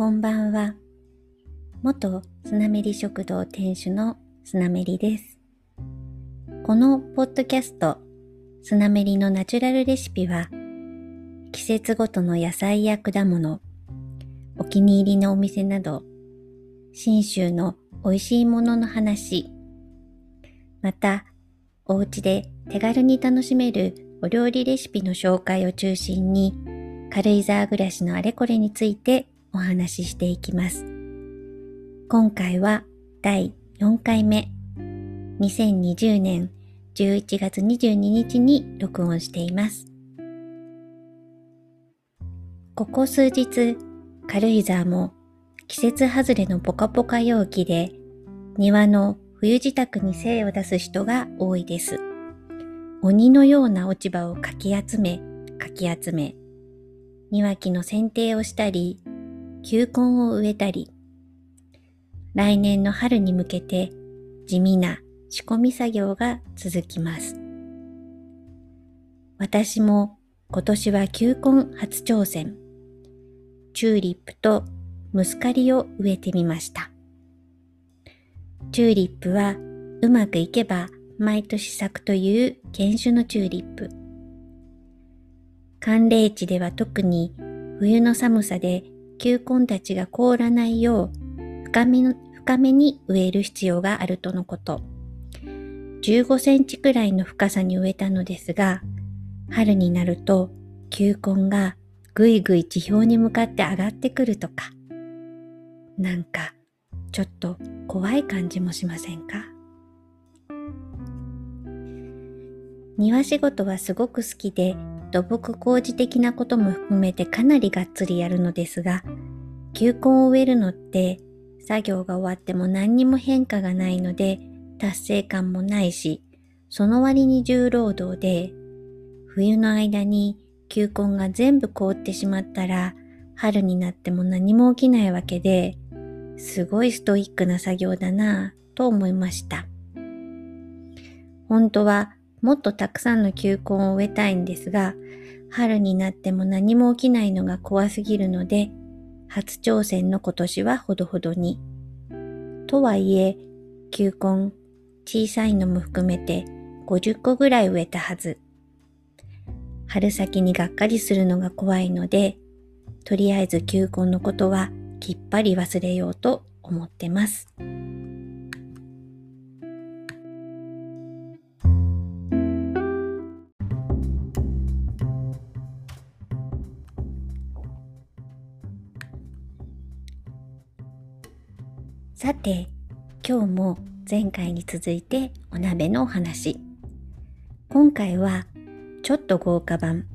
こんばんは。元スナメリ食堂店主のスナメリです。このポッドキャスト、スナメリのナチュラルレシピは、季節ごとの野菜や果物、お気に入りのお店など、信州の美味しいものの話、また、お家で手軽に楽しめるお料理レシピの紹介を中心に、軽井沢暮らしのあれこれについてお話ししていきます。今回は第4回目、2020年11月22日に録音しています。ここ数日、軽井沢も季節外れのポカポカ陽気で、庭の冬支度に精を出す人が多いです。鬼のような落ち葉をかき集め、かき集め、庭木の剪定をしたり、球根を植えたり、来年の春に向けて地味な仕込み作業が続きます。私も今年は球根初挑戦、チューリップとムスカリを植えてみました。チューリップはうまくいけば毎年咲くという原種のチューリップ。寒冷地では特に冬の寒さで球根たちが凍らないよう深めの深めに植える必要があるとのこと。15センチくらいの深さに植えたのですが、春になると球根がぐいぐい地表に向かって上がってくるとか、なんかちょっと怖い感じもしませんか？庭仕事はすごく好きで、土木工事的なことも含めてかなりがっつりやるのですが、球根を植えるのって作業が終わっても何にも変化がないので達成感もないし、その割に重労働で、冬の間に球根が全部凍ってしまったら春になっても何も起きないわけで、すごいストイックな作業だなぁと思いました。本当はもっとたくさんの球根を植えたいんですが、春になっても何も起きないのが怖すぎるので、初挑戦の今年はほどほどに。とはいえ、球根、小さいのも含めて50個ぐらい植えたはず。春先にがっかりするのが怖いので、とりあえず球根のことはきっぱり忘れようと思ってます。さて、今日も前回に続いてお鍋のお話。今回はちょっと豪華版、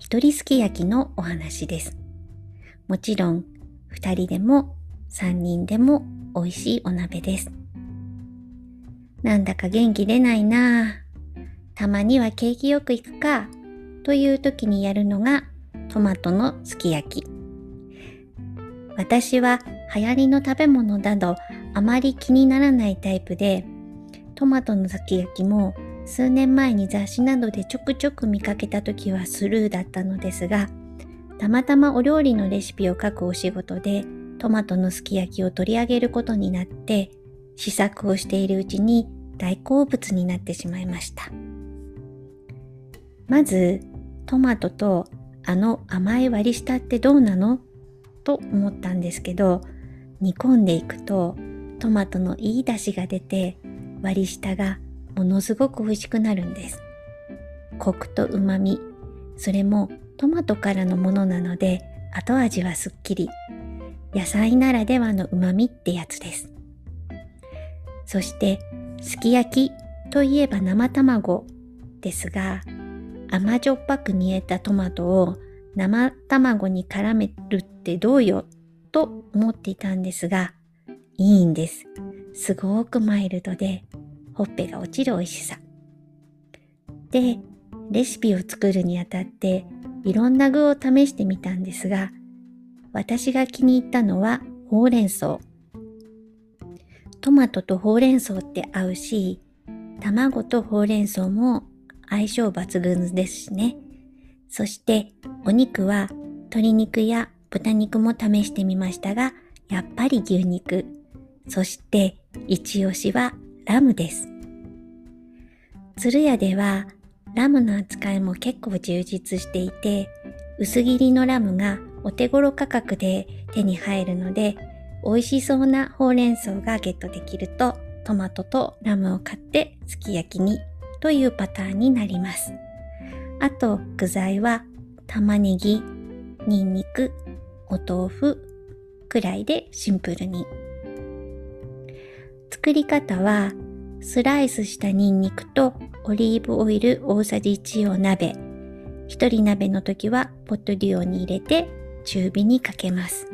一人すき焼きのお話です。もちろん、二人でも三人でも美味しいお鍋です。なんだか元気出ないなぁ。たまには景気よく行くか、という時にやるのがトマトのすき焼き。私は流行りの食べ物などあまり気にならないタイプで、トマトのすき焼きも数年前に雑誌などでちょくちょく見かけた時はスルーだったのですが、たまたまお料理のレシピを書くお仕事でトマトのすき焼きを取り上げることになって試作をしているうちに大好物になってしまいました。まずトマトとあの甘い割り下ってどうなの？と思ったんですけど煮込んでいくとトマトのいい出汁が出て割り下がものすごく美味しくなるんです。コクと旨味、それもトマトからのものなので後味はすっきり。野菜ならではの旨味ってやつです。そしてすき焼きといえば生卵ですが甘じょっぱく煮えたトマトを生卵に絡めるってどうよと思っていたんですが、いいんです。すごくマイルドで、ほっぺが落ちる美味しさ。で、レシピを作るにあたって、いろんな具を試してみたんですが、私が気に入ったのはほうれん草。トマトとほうれん草って合うし、卵とほうれん草も相性抜群ですしね。そしてお肉は鶏肉や豚肉も試してみましたが、やっぱり牛肉。そして一押しはラムです。鶴屋ではラムの扱いも結構充実していて、薄切りのラムがお手頃価格で手に入るので、美味しそうなほうれん草がゲットできると、トマトとラムを買ってすき焼きにというパターンになります。あと具材は玉ねぎ、にんにく、お豆腐くらいでシンプルに。作り方はスライスしたニンニクとオリーブオイル大さじ1を鍋。一人鍋の時はポットデュオに入れて中火にかけます。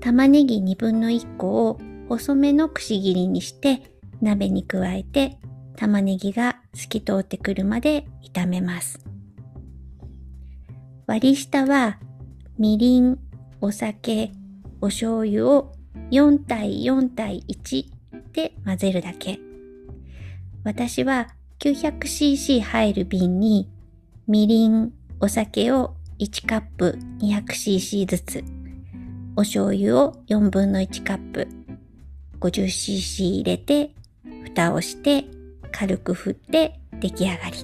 玉ねぎ2分の1個を細めのくし切りにして鍋に加えて玉ねぎが透き通ってくるまで炒めます。割り下はみりん、お酒、お醤油を4対4対1で混ぜるだけ。私は 900cc 入る瓶にみりん、お酒を1カップ 200cc ずつ、お醤油を4分の1カップ 50cc 入れて蓋をして軽く振って出来上がり。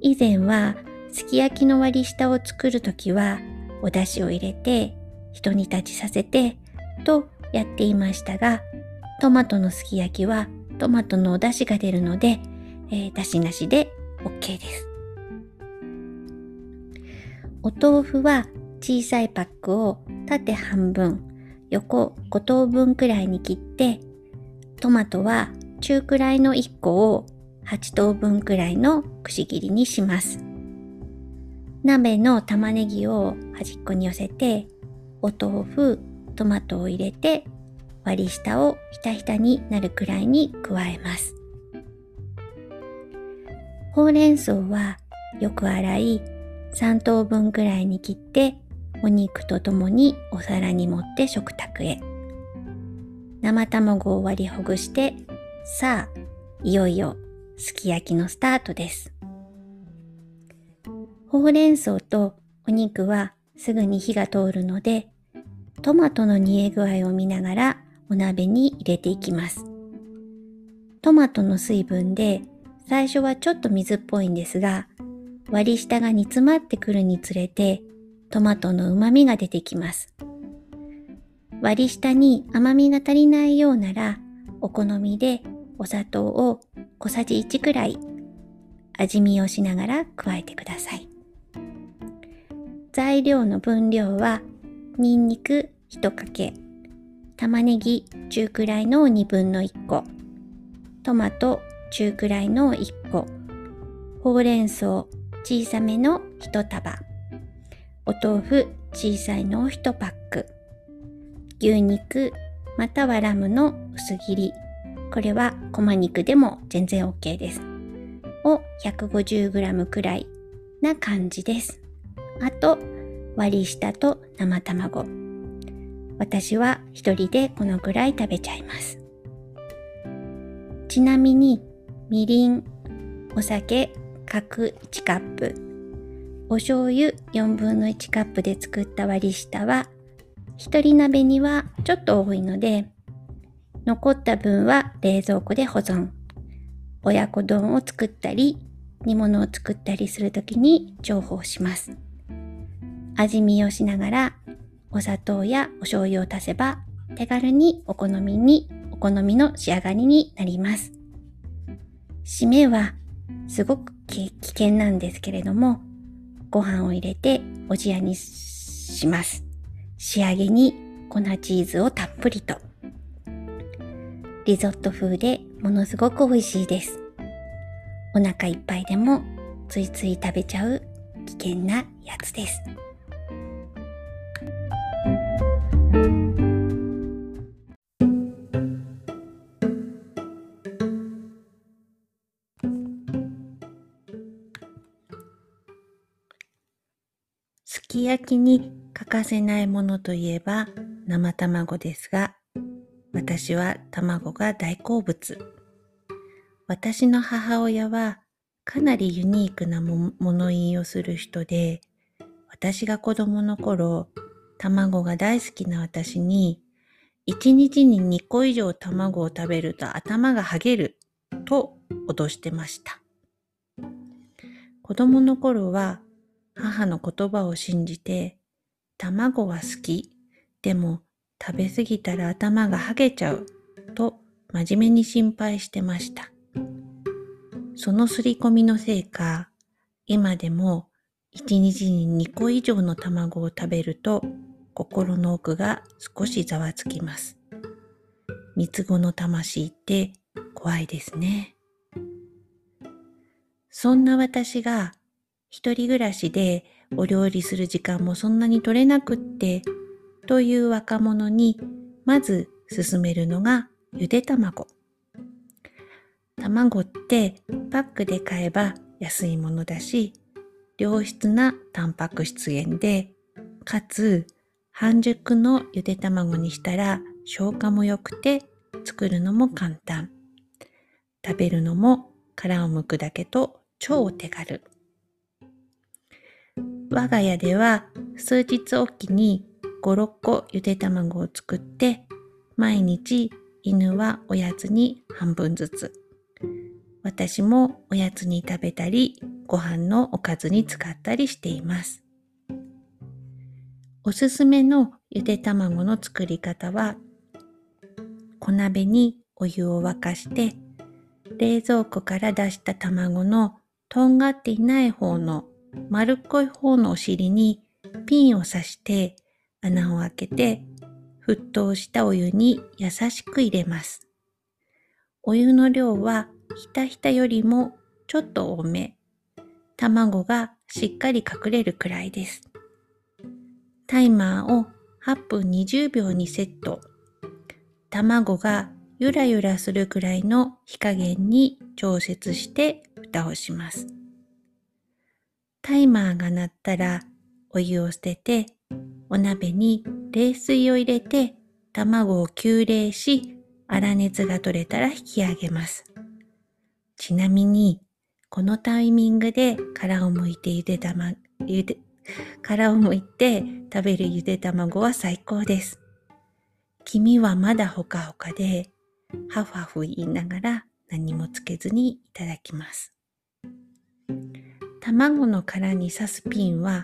以前はすき焼きの割り下を作るときはお出汁を入れて一煮立ちさせてとやっていましたがトマトのすき焼きはトマトのお出汁が出るので、えー、出汁なしで OK です。お豆腐は小さいパックを縦半分横5等分くらいに切ってトマトは中くらいの1個を8等分くらいのくし切りにします。鍋の玉ねぎを端っこに寄せて、お豆腐、トマトを入れて、割り下をひたひたになるくらいに加えます。ほうれん草はよく洗い、3等分くらいに切って、お肉とともにお皿に盛って食卓へ。生卵を割りほぐして、さあ、いよいよすき焼きのスタートです。ほうれん草とお肉はすぐに火が通るので、トマトの煮え具合を見ながらお鍋に入れていきます。トマトの水分で最初はちょっと水っぽいんですが、割り下が煮詰まってくるにつれてトマトの旨味が出てきます。割り下に甘みが足りないようなら、お好みでお砂糖を小さじ1くらい味見をしながら加えてください。材料の分量は、にんにく1かけ、玉ねぎ中くらいの2分の1個、トマト中くらいの1個、ほうれん草小さめの1束、お豆腐小さいの1パック、牛肉またはラムの薄切り、これはこま肉でも全然 OK です。を 150g くらいな感じです。あと、割り下と生卵。私は一人でこのくらい食べちゃいます。ちなみに、みりん、お酒各1カップ、お醤油4分の1カップで作った割り下は、一人鍋にはちょっと多いので、残った分は冷蔵庫で保存。親子丼を作ったり、煮物を作ったりするときに重宝します。味見をしながらお砂糖やお醤油を足せば手軽にお好みにお好みの仕上がりになります。締めはすごく危険なんですけれどもご飯を入れておじやにします。仕上げに粉チーズをたっぷりと。リゾット風でものすごく美味しいです。お腹いっぱいでもついつい食べちゃう危険なやつです。すき焼きに欠かせないものといえば生卵ですが、私は卵が大好物。私の母親はかなりユニークな物言いをする人で、私が子供の頃、卵が大好きな私に、1日に2個以上卵を食べると頭がはげると脅してました。子供の頃は母の言葉を信じて、卵は好き、でも食べ過ぎたら頭がはげちゃうと真面目に心配してました。その刷り込みのせいか、今でも1日に2個以上の卵を食べると心の奥が少しざわつきます。三つ子の魂って怖いですね。そんな私が一人暮らしでお料理する時間もそんなに取れなくってという若者にまず勧めるのがゆで卵。卵ってパックで買えば安いものだし良質なタンパク質源でかつ半熟のゆで卵にしたら消化も良くて作るのも簡単。食べるのも殻を剥くだけと超お手軽。我が家では数日おきに5、6個ゆで卵を作って毎日犬はおやつに半分ずつ。私もおやつに食べたりご飯のおかずに使ったりしています。おすすめのゆで卵の作り方は小鍋にお湯を沸かして冷蔵庫から出した卵のとんがっていない方の丸っこい方のお尻にピンを刺して穴を開けて沸騰したお湯に優しく入れます。お湯の量はひたひたよりもちょっと多め。卵がしっかり隠れるくらいです。タイマーを8分20秒にセット。卵がゆらゆらするくらいの火加減に調節して蓋をします。タイマーが鳴ったらお湯を捨ててお鍋に冷水を入れて卵を急冷し粗熱が取れたら引き上げます。ちなみにこのタイミングで殻を剥いてゆで卵、ゆで、殻を剥いて食べるゆで卵は最高です。黄身はまだほかほかで、ハフハフ言いながら何もつけずにいただきます。卵の殻に刺すピンは、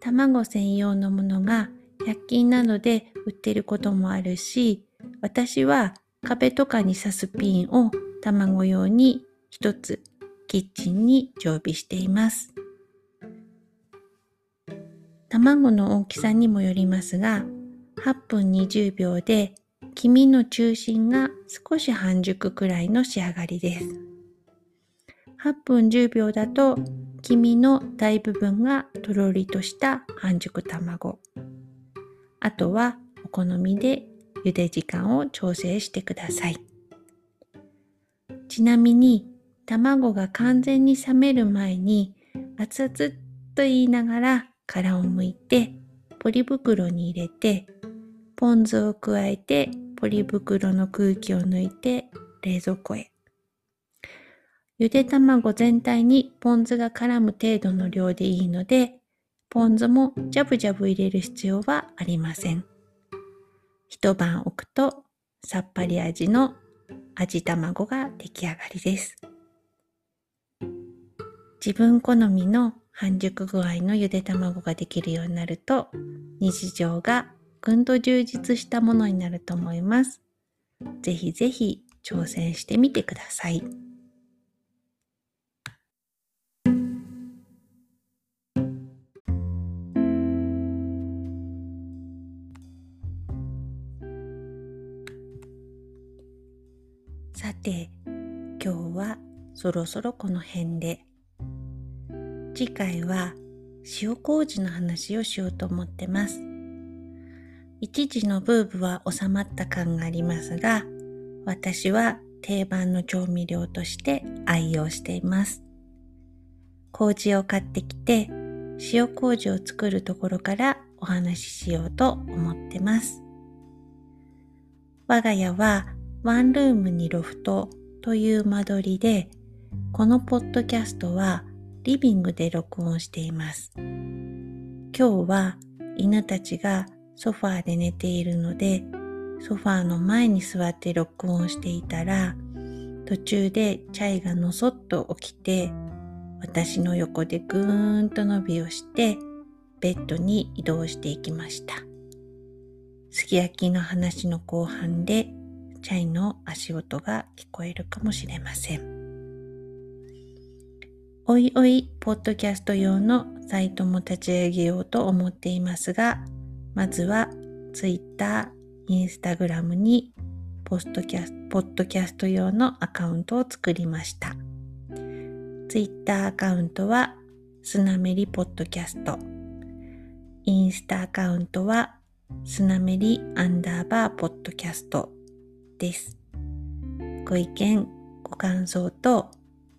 卵専用のものが100均などで売ってることもあるし、私は壁とかに刺すピンを卵用に一つキッチンに常備しています。卵の大きさにもよりますが、8分20秒で黄身の中心が少し半熟くらいの仕上がりです。8分10秒だと黄身の大部分がとろりとした半熟卵。あとはお好みで茹で時間を調整してください。ちなみに卵が完全に冷める前に熱々と言いながら殻を剥いてポリ袋に入れてポン酢を加えてポリ袋の空気を抜いて冷蔵庫へ。ゆで卵全体にポン酢が絡む程度の量でいいので、ポン酢もジャブジャブ入れる必要はありません。一晩置くとさっぱり味の味卵が出来上がりです。自分好みの半熟具合のゆで卵ができるようになると日常がぐんと充実したものになると思います。ぜひぜひ挑戦してみてください。さて、今日はそろそろこの辺で。次回は塩麹の話をしようと思ってます。一時のブーブは収まった感がありますが、私は定番の調味料として愛用しています。麹を買ってきて、塩麹を作るところからお話ししようと思ってます。我が家はワンルームにロフトという間取りで、このポッドキャストはリビングで録音しています。今日は犬たちがソファーで寝ているので、ソファーの前に座って録音していたら、途中でチャイがのそっと起きて、私の横でぐーんと伸びをして、ベッドに移動していきました。すき焼きの話の後半で、チャイの足音が聞こえるかもしれません。おいおい、ポッドキャスト用のサイトも立ち上げようと思っていますが、まずは Twitter、Instagram にポストキャスポッドキャスト用のアカウントを作りました。Twitter アカウントはスナメリポッドキャスト。インスタアカウントはスナメリアンダーバーポッドキャストです。ご意見、ご感想と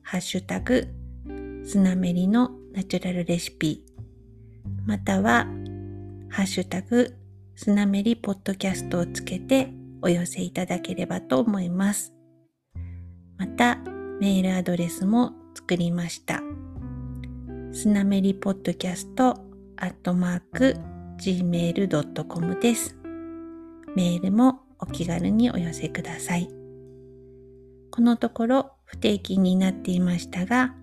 ハッシュタグスナメリのナチュラルレシピ、または、ハッシュタグ、スナメリポッドキャストをつけてお寄せいただければと思います。また、メールアドレスも作りました。スナメリポッドキャストアットマーク gmail.com です。メールもお気軽にお寄せください。このところ不定期になっていましたが、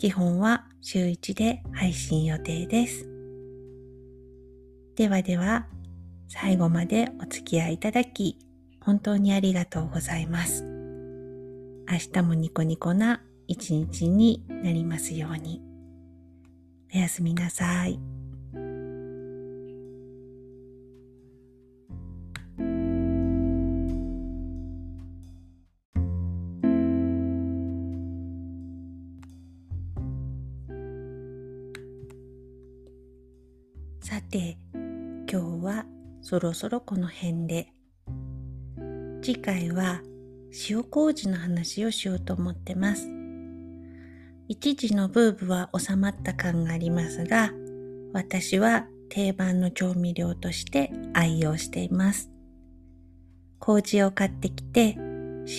基本は週1で配信予定です。ではでは、最後までお付き合いいただき、本当にありがとうございます。明日もニコニコな一日になりますように。おやすみなさい。そろそろこの辺で。次回は塩麹の話をしようと思ってます。一時のブーブは収まった感がありますが、私は定番の調味料として愛用しています。麹を買ってきて、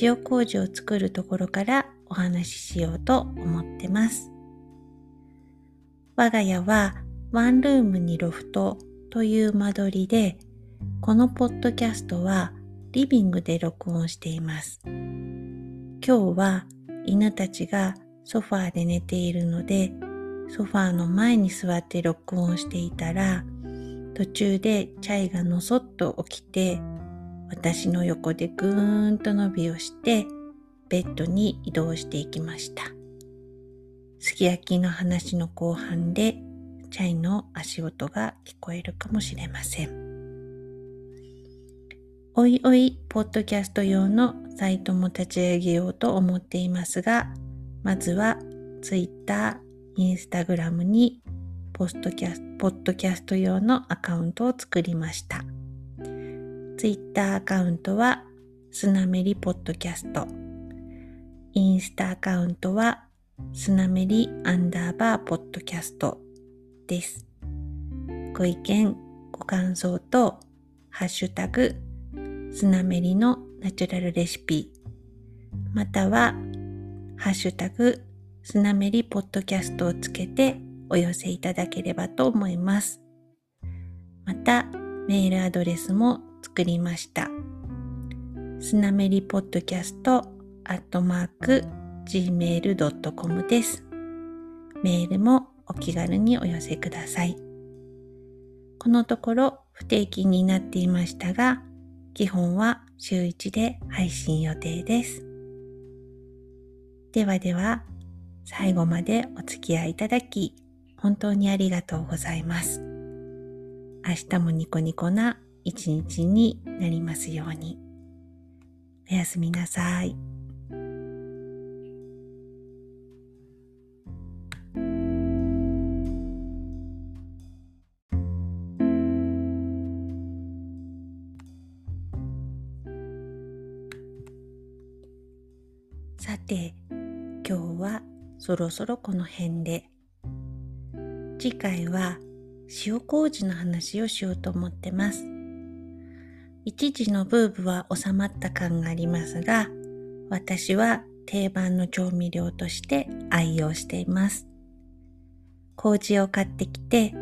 塩麹を作るところからお話ししようと思ってます。我が家はワンルームにロフトという間取りで、このポッドキャストはリビングで録音しています。今日は犬たちがソファーで寝ているので、ソファーの前に座って録音していたら、途中でチャイがのそっと起きて、私の横でぐーんと伸びをして、ベッドに移動していきました。すき焼きの話の後半でチャイの足音が聞こえるかもしれません。おいおい、ポッドキャスト用のサイトも立ち上げようと思っていますが、まずは Twitter、Instagram にポストキャスポッドキャスト用のアカウントを作りました。Twitter アカウントはスナメリポッドキャスト。インスタアカウントはスナメリアンダーバーポッドキャストです。ご意見、ご感想と、ハッシュタグ、スナメリのナチュラルレシピ、または、ハッシュタグ、スナメリポッドキャストをつけてお寄せいただければと思います。また、メールアドレスも作りました。スナメリポッドキャストアットマーク gmail.com です。メールもお気軽にお寄せください。このところ不定期になっていましたが、基本は週1で配信予定です。ではでは、最後までお付き合いいただき、本当にありがとうございます。明日もニコニコな一日になりますように。おやすみなさい。そろそろこの辺で。次回は塩麹の話をしようと思ってます。一時のブーブは収まった感がありますが、私は定番の調味料として愛用しています。麹を買ってきて、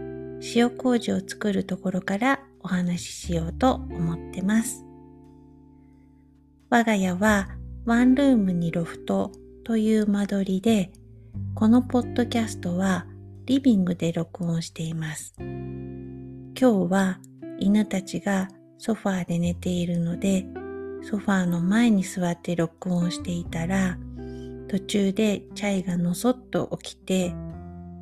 塩麹を作るところからお話ししようと思ってます。我が家はワンルームにロフトという間取りで、このポッドキャストはリビングで録音しています。今日は犬たちがソファーで寝ているので、ソファーの前に座って録音していたら、途中でチャイがのそっと起きて、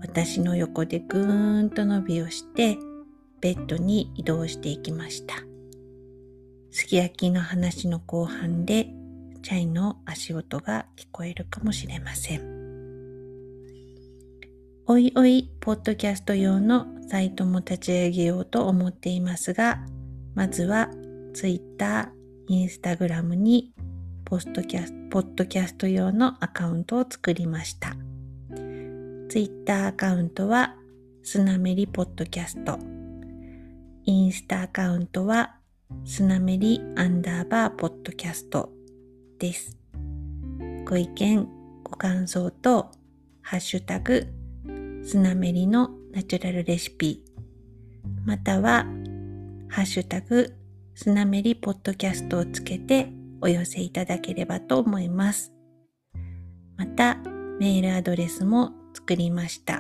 私の横でぐーんと伸びをして、ベッドに移動していきました。すき焼きの話の後半で、チャイの足音が聞こえるかもしれません。おいおい、ポッドキャスト用のサイトも立ち上げようと思っていますが、まずは Twitter、Instagram にポストキャスポッドキャスト用のアカウントを作りました。Twitter アカウントはスナメリポッドキャスト。インスタアカウントはスナメリアンダーバーポッドキャストです。ご意見、ご感想とハッシュタグスナメリのナチュラルレシピ、または、ハッシュタグ、スナメリポッドキャストをつけてお寄せいただければと思います。また、メールアドレスも作りました。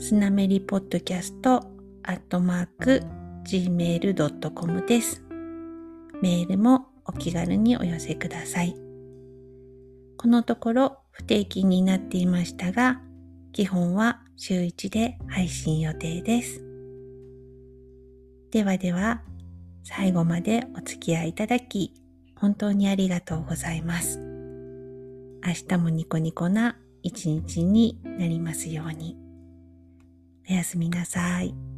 スナメリポッドキャストアットマーク gmail.com です。メールもお気軽にお寄せください。このところ不定期になっていましたが、基本は週1で配信予定です。ではでは、最後までお付き合いいただき、本当にありがとうございます。明日もニコニコな一日になりますように。おやすみなさい。